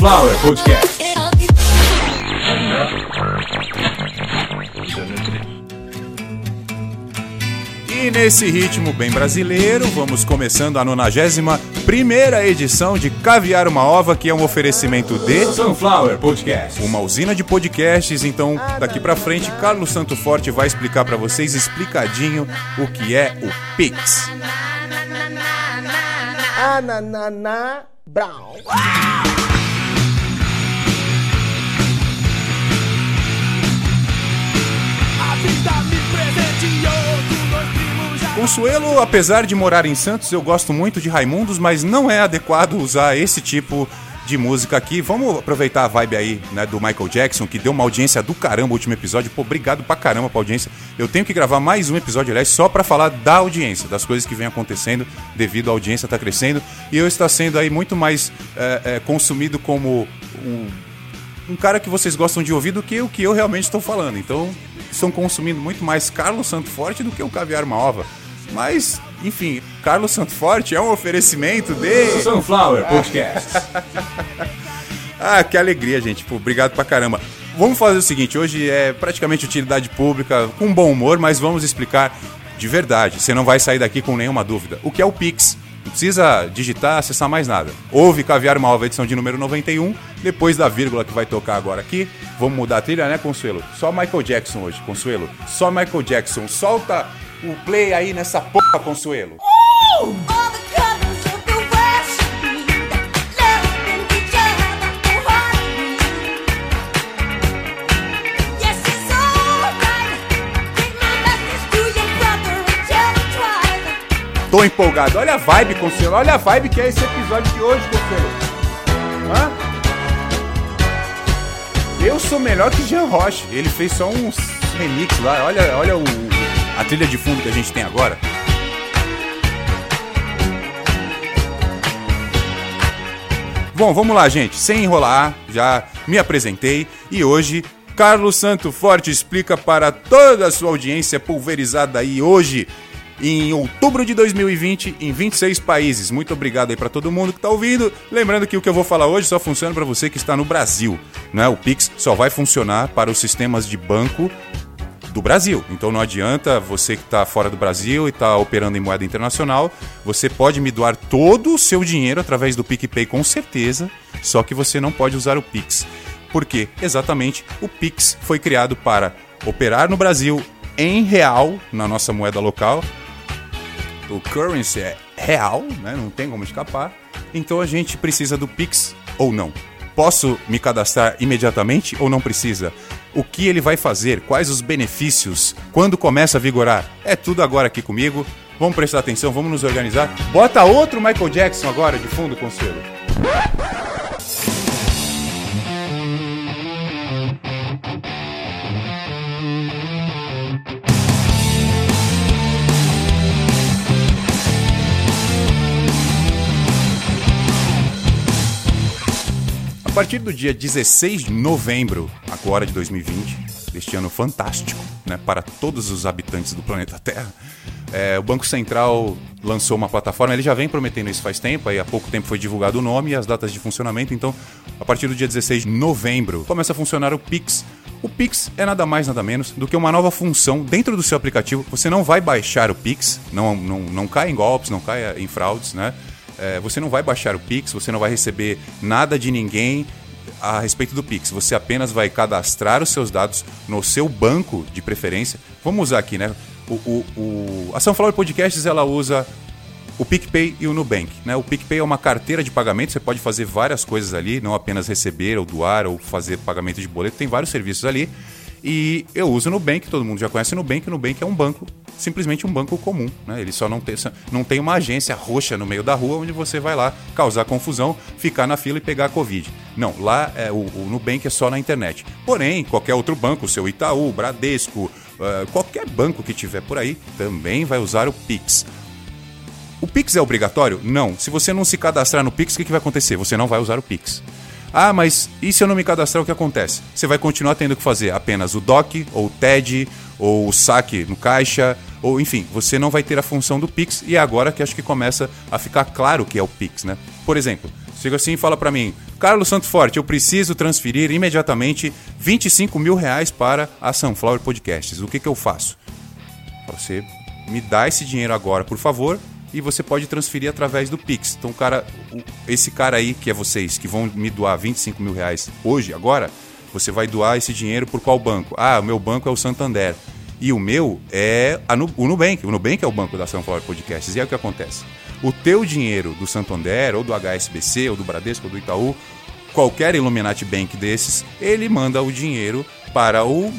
Sunflower Podcast. E nesse ritmo bem brasileiro, vamos começando a 91 primeira edição de Caviar uma Ova, que é um oferecimento de Sunflower Podcast. uma usina de podcasts. Então, daqui pra frente, Carlos Santo Forte vai explicar pra vocês explicadinho o que é o Pix. Ananana Brown. Consuelo, apesar de morar em Santos, eu gosto muito de Raimundos, mas não é adequado usar esse tipo de música aqui. Vamos aproveitar a vibe aí, né, do Michael Jackson, que deu uma audiência do caramba o último episódio. Pô, obrigado pra caramba pra audiência. Eu tenho que gravar mais um episódio, aliás, só pra falar da audiência, das coisas que vem acontecendo devido à audiência tá crescendo. E eu estou sendo aí muito mais é, é, consumido como um, um cara que vocês gostam de ouvir do que o que eu realmente estou falando. Então, estão consumindo muito mais Carlos Santo Forte do que o Caviar Ova. Mas, enfim, Carlos Santo Forte é um oferecimento de. Sunflower Podcast. Ah, que alegria, gente. Pô, obrigado pra caramba. Vamos fazer o seguinte: hoje é praticamente utilidade pública, com bom humor, mas vamos explicar de verdade. Você não vai sair daqui com nenhuma dúvida. O que é o Pix? Não precisa digitar, acessar mais nada. Houve Caviar uma Ova, edição de número 91. Depois da vírgula que vai tocar agora aqui, vamos mudar a trilha, né, Consuelo? Só Michael Jackson hoje, Consuelo. Só Michael Jackson. Solta o play aí nessa porra, Consuelo. Twice. Tô empolgado. Olha a vibe, Consuelo. Olha a vibe que é esse episódio de hoje, Consuelo. Hã? Eu sou melhor que Jean Roche. Ele fez só uns remix lá. Olha, olha o, a trilha de fundo que a gente tem agora. Bom, vamos lá, gente. Sem enrolar, já me apresentei e hoje Carlos Santo Forte explica para toda a sua audiência pulverizada aí hoje em outubro de 2020 em 26 países. Muito obrigado aí para todo mundo que está ouvindo. Lembrando que o que eu vou falar hoje só funciona para você que está no Brasil, né? O Pix só vai funcionar para os sistemas de banco do Brasil. Então não adianta você que está fora do Brasil e está operando em moeda internacional, você pode me doar todo o seu dinheiro através do PicPay com certeza, só que você não pode usar o Pix. Por quê? Exatamente, o Pix foi criado para operar no Brasil em real, na nossa moeda local. O currency é real, né? não tem como escapar. Então a gente precisa do Pix ou não. Posso me cadastrar imediatamente ou não precisa? O que ele vai fazer? Quais os benefícios? Quando começa a vigorar? É tudo agora aqui comigo. Vamos prestar atenção, vamos nos organizar. Bota outro Michael Jackson agora de fundo, Conselho. A partir do dia 16 de novembro, agora de 2020, deste ano fantástico né, para todos os habitantes do planeta Terra, é, o Banco Central lançou uma plataforma. Ele já vem prometendo isso faz tempo, aí há pouco tempo foi divulgado o nome e as datas de funcionamento. Então, a partir do dia 16 de novembro, começa a funcionar o Pix. O Pix é nada mais, nada menos do que uma nova função dentro do seu aplicativo. Você não vai baixar o Pix, não, não, não cai em golpes, não cai em fraudes, né? É, você não vai baixar o Pix, você não vai receber nada de ninguém a respeito do Pix. Você apenas vai cadastrar os seus dados no seu banco de preferência. Vamos usar aqui, né? O, o, o... A Sunflower Podcasts ela usa o PicPay e o Nubank. Né? O PicPay é uma carteira de pagamento, você pode fazer várias coisas ali, não apenas receber ou doar ou fazer pagamento de boleto, tem vários serviços ali. E eu uso o Nubank, todo mundo já conhece o Nubank, o Nubank é um banco, simplesmente um banco comum. Né? Ele só não tem, não tem uma agência roxa no meio da rua onde você vai lá causar confusão, ficar na fila e pegar a Covid. Não, lá é, o, o Nubank é só na internet. Porém, qualquer outro banco, seu Itaú, Bradesco, uh, qualquer banco que tiver por aí, também vai usar o Pix. O Pix é obrigatório? Não. Se você não se cadastrar no Pix, o que, que vai acontecer? Você não vai usar o Pix. Ah, mas e se eu não me cadastrar, o que acontece? Você vai continuar tendo que fazer apenas o DOC, ou o TED, ou o saque no caixa, ou enfim, você não vai ter a função do Pix, e é agora que acho que começa a ficar claro que é o Pix, né? Por exemplo, chega assim e fala pra mim, Carlos Santo Forte, eu preciso transferir imediatamente 25 mil reais para a Sunflower Podcasts. O que, que eu faço? Você me dá esse dinheiro agora, por favor, e você pode transferir através do Pix. Então, cara, esse cara aí, que é vocês, que vão me doar 25 mil reais hoje, agora, você vai doar esse dinheiro por qual banco? Ah, o meu banco é o Santander. E o meu é Nu- o Nubank. O Nubank é o banco da Sunflower Podcasts. E aí o que acontece? O teu dinheiro do Santander, ou do HSBC, ou do Bradesco, ou do Itaú, qualquer Illuminati Bank desses, ele manda o dinheiro para o,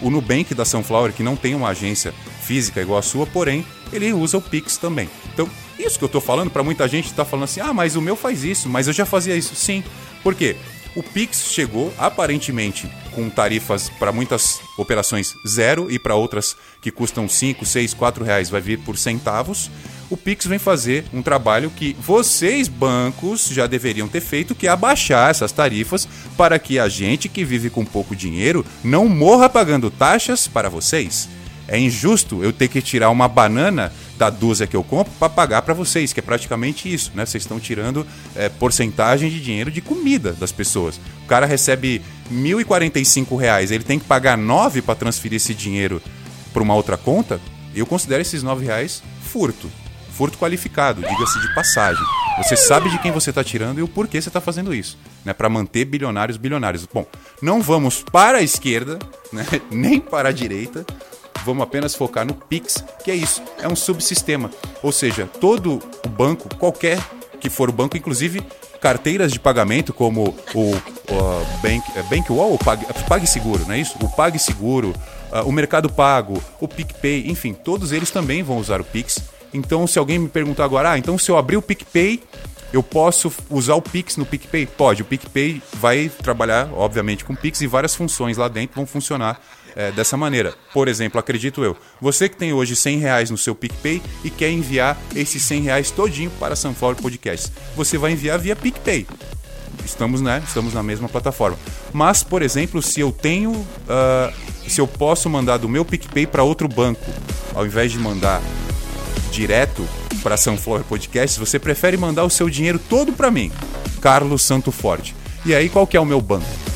o Nubank da Sunflower, que não tem uma agência física igual a sua, porém, ele usa o Pix também. Então, isso que eu tô falando, para muita gente tá falando assim, ah, mas o meu faz isso, mas eu já fazia isso. Sim. Por quê? O Pix chegou, aparentemente, com tarifas para muitas operações zero e para outras que custam 5, 6, 4 reais vai vir por centavos. O Pix vem fazer um trabalho que vocês, bancos, já deveriam ter feito, que é abaixar essas tarifas para que a gente que vive com pouco dinheiro não morra pagando taxas para vocês. É injusto eu ter que tirar uma banana da dúzia que eu compro para pagar para vocês, que é praticamente isso, né? Vocês estão tirando é, porcentagem de dinheiro de comida das pessoas. O cara recebe 1.045 reais, ele tem que pagar 9 para transferir esse dinheiro para uma outra conta. Eu considero esses 9 reais furto. Furto qualificado, diga-se de passagem. Você sabe de quem você está tirando e o porquê você está fazendo isso, né? Para manter bilionários bilionários. Bom, não vamos para a esquerda, né? nem para a direita. Vamos apenas focar no Pix, que é isso, é um subsistema. Ou seja, todo o banco, qualquer que for o banco, inclusive carteiras de pagamento como o, o Bank, é Bankwall ou Pag, PagSeguro, não é isso? O PagSeguro, ah, o Mercado Pago, o PicPay, enfim, todos eles também vão usar o Pix. Então, se alguém me perguntar agora, ah, então se eu abrir o PicPay, eu posso usar o Pix no PicPay? Pode, o PicPay vai trabalhar, obviamente, com Pix e várias funções lá dentro vão funcionar é, dessa maneira. Por exemplo, acredito eu, você que tem hoje 100 reais no seu PicPay e quer enviar esses 100 reais todinho para Sunflower Podcast, você vai enviar via PicPay. Estamos, né? Estamos na mesma plataforma. Mas, por exemplo, se eu tenho. ah, se eu posso mandar do meu PicPay para outro banco, ao invés de mandar direto para Sunflower Podcast, você prefere mandar o seu dinheiro todo para mim, Carlos Santo Forte. E aí, qual que é o meu banco?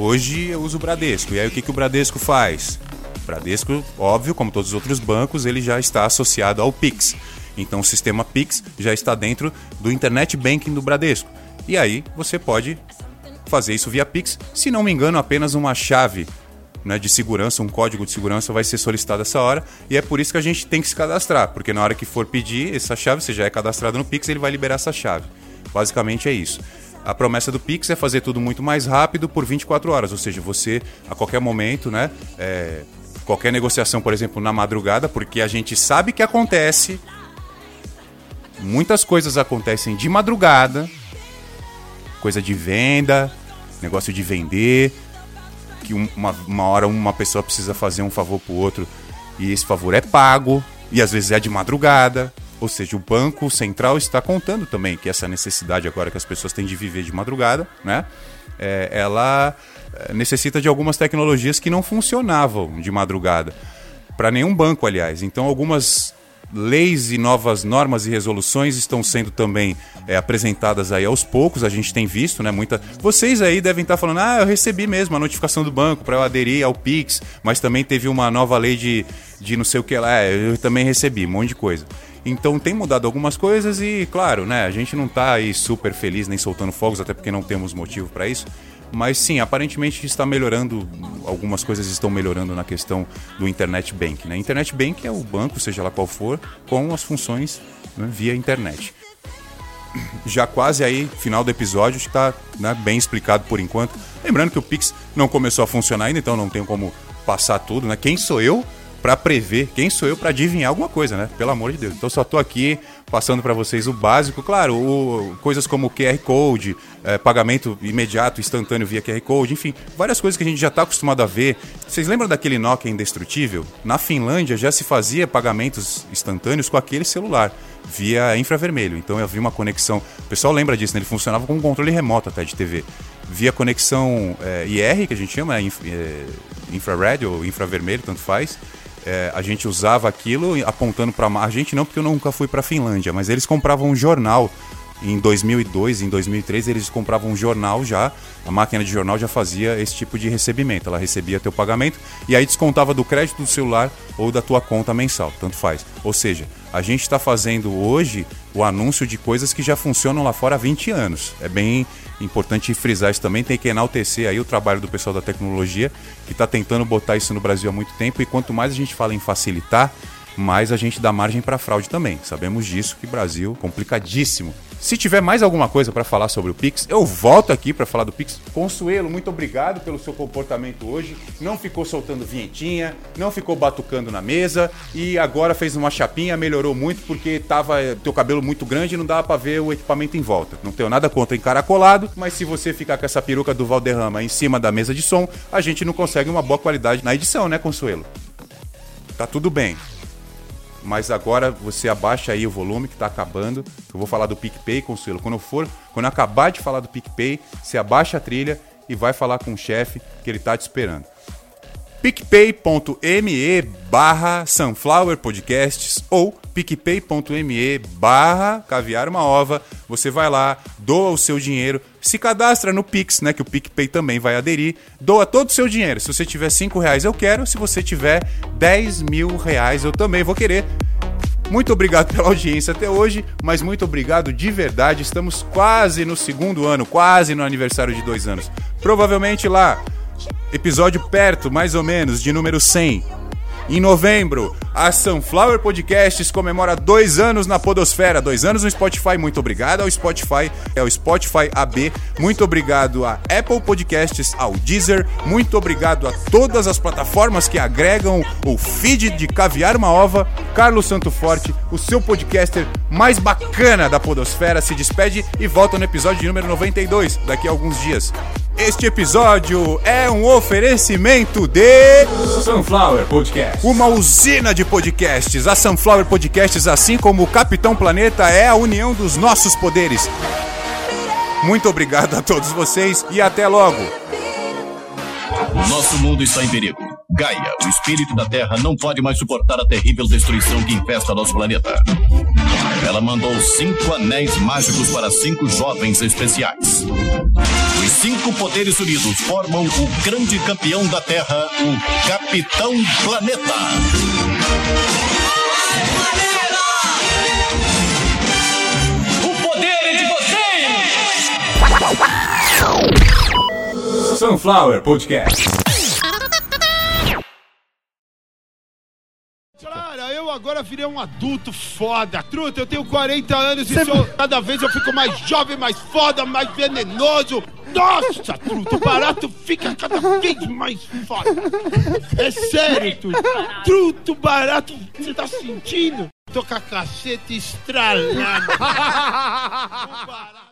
Hoje eu uso o Bradesco. E aí o que, que o Bradesco faz? O Bradesco, óbvio, como todos os outros bancos, ele já está associado ao Pix. Então o sistema Pix já está dentro do Internet Banking do Bradesco. E aí você pode fazer isso via Pix. Se não me engano, apenas uma chave né, de segurança, um código de segurança vai ser solicitado essa hora. E é por isso que a gente tem que se cadastrar. Porque na hora que for pedir essa chave, você já é cadastrado no Pix, ele vai liberar essa chave. Basicamente é isso. A promessa do Pix é fazer tudo muito mais rápido por 24 horas, ou seja, você a qualquer momento, né? é, qualquer negociação, por exemplo, na madrugada, porque a gente sabe que acontece. Muitas coisas acontecem de madrugada, coisa de venda, negócio de vender, que um- uma, uma hora uma pessoa precisa fazer um favor pro outro e esse favor é pago, e às vezes é de madrugada. Ou seja, o Banco Central está contando também que essa necessidade agora que as pessoas têm de viver de madrugada, né? é, ela é, necessita de algumas tecnologias que não funcionavam de madrugada. Para nenhum banco, aliás. Então, algumas leis e novas normas e resoluções estão sendo também é, apresentadas aí aos poucos, a gente tem visto, né? Muita... Vocês aí devem estar falando, ah, eu recebi mesmo a notificação do banco para eu aderir ao Pix, mas também teve uma nova lei de, de não sei o que lá, É, eu também recebi, um monte de coisa. Então tem mudado algumas coisas e, claro, né, a gente não tá aí super feliz nem soltando fogos, até porque não temos motivo para isso. Mas sim, aparentemente está melhorando, algumas coisas estão melhorando na questão do Internet Bank. Né? Internet Bank é o banco, seja lá qual for, com as funções né, via internet. Já quase aí, final do episódio, está né, bem explicado por enquanto. Lembrando que o Pix não começou a funcionar ainda, então não tenho como passar tudo. Né? Quem sou eu para prever? Quem sou eu para adivinhar alguma coisa, né? Pelo amor de Deus. Então só tô aqui passando para vocês o básico. Claro, o- coisas como QR Code, eh, pagamento imediato, instantâneo via QR Code, enfim, várias coisas que a gente já está acostumado a ver. Vocês lembram daquele Nokia indestrutível? Na Finlândia já se fazia pagamentos instantâneos com aquele celular via infravermelho. Então havia uma conexão. O pessoal lembra disso, né? Ele funcionava com um controle remoto até de TV. Via conexão eh, IR, que a gente chama, né? Eh, infrared ou infravermelho, tanto faz. É, a gente usava aquilo apontando para a gente não porque eu nunca fui para Finlândia, mas eles compravam um jornal em 2002, em 2003, eles compravam um jornal já, a máquina de jornal já fazia esse tipo de recebimento. Ela recebia teu pagamento e aí descontava do crédito do celular ou da tua conta mensal, tanto faz. Ou seja, a gente está fazendo hoje o anúncio de coisas que já funcionam lá fora há 20 anos. É bem importante frisar isso também, tem que enaltecer aí o trabalho do pessoal da tecnologia que está tentando botar isso no Brasil há muito tempo e quanto mais a gente fala em facilitar, mais a gente dá margem para fraude também. Sabemos disso que Brasil complicadíssimo. Se tiver mais alguma coisa para falar sobre o Pix, eu volto aqui para falar do Pix. Consuelo, muito obrigado pelo seu comportamento hoje. Não ficou soltando vinhetinha, não ficou batucando na mesa e agora fez uma chapinha, melhorou muito porque tava teu cabelo muito grande e não dava para ver o equipamento em volta. Não tenho nada contra encaracolado, mas se você ficar com essa peruca do Valderrama em cima da mesa de som, a gente não consegue uma boa qualidade na edição, né, Consuelo? Tá tudo bem mas agora você abaixa aí o volume que tá acabando. Eu vou falar do PicPay, Consuelo. Quando eu for, quando eu acabar de falar do PicPay, você abaixa a trilha e vai falar com o chefe que ele tá te esperando. picpay.me barra Sunflower Podcasts ou picpay.me barra Caviar uma Ova. Você vai lá, doa o seu dinheiro, se cadastra no Pix, né? Que o PicPay também vai aderir. Doa todo o seu dinheiro. Se você tiver 5 reais, eu quero. Se você tiver 10 mil reais, eu também vou querer. Muito obrigado pela audiência até hoje, mas muito obrigado de verdade. Estamos quase no segundo ano, quase no aniversário de dois anos. Provavelmente lá, episódio perto, mais ou menos, de número 100. Em novembro, a Sunflower Podcasts comemora dois anos na Podosfera, dois anos no Spotify. Muito obrigado ao Spotify, ao Spotify AB. Muito obrigado a Apple Podcasts, ao Deezer. Muito obrigado a todas as plataformas que agregam o feed de Caviar uma Ova. Carlos Santo Forte, o seu podcaster mais bacana da Podosfera, se despede e volta no episódio de número 92, daqui a alguns dias. Este episódio é um oferecimento de Sunflower Podcast. uma usina de podcasts. A Sunflower Podcasts, assim como o Capitão Planeta, é a união dos nossos poderes. Muito obrigado a todos vocês e até logo. O nosso mundo está em perigo. Gaia, o espírito da Terra, não pode mais suportar a terrível destruição que infesta nosso planeta. Ela mandou cinco anéis mágicos para cinco jovens especiais. Os cinco poderes unidos formam o grande campeão da Terra, o Capitão Planeta. O poder é de vocês! Sunflower Podcast. Cara, eu agora virei um adulto foda. Truta, eu tenho 40 anos e sou, cada vez eu fico mais jovem, mais foda, mais venenoso. Nossa, Truta, o barato fica cada vez mais foda. É sério, Truta. Truta, barato, você tá sentindo? Tô com a caceta estralada.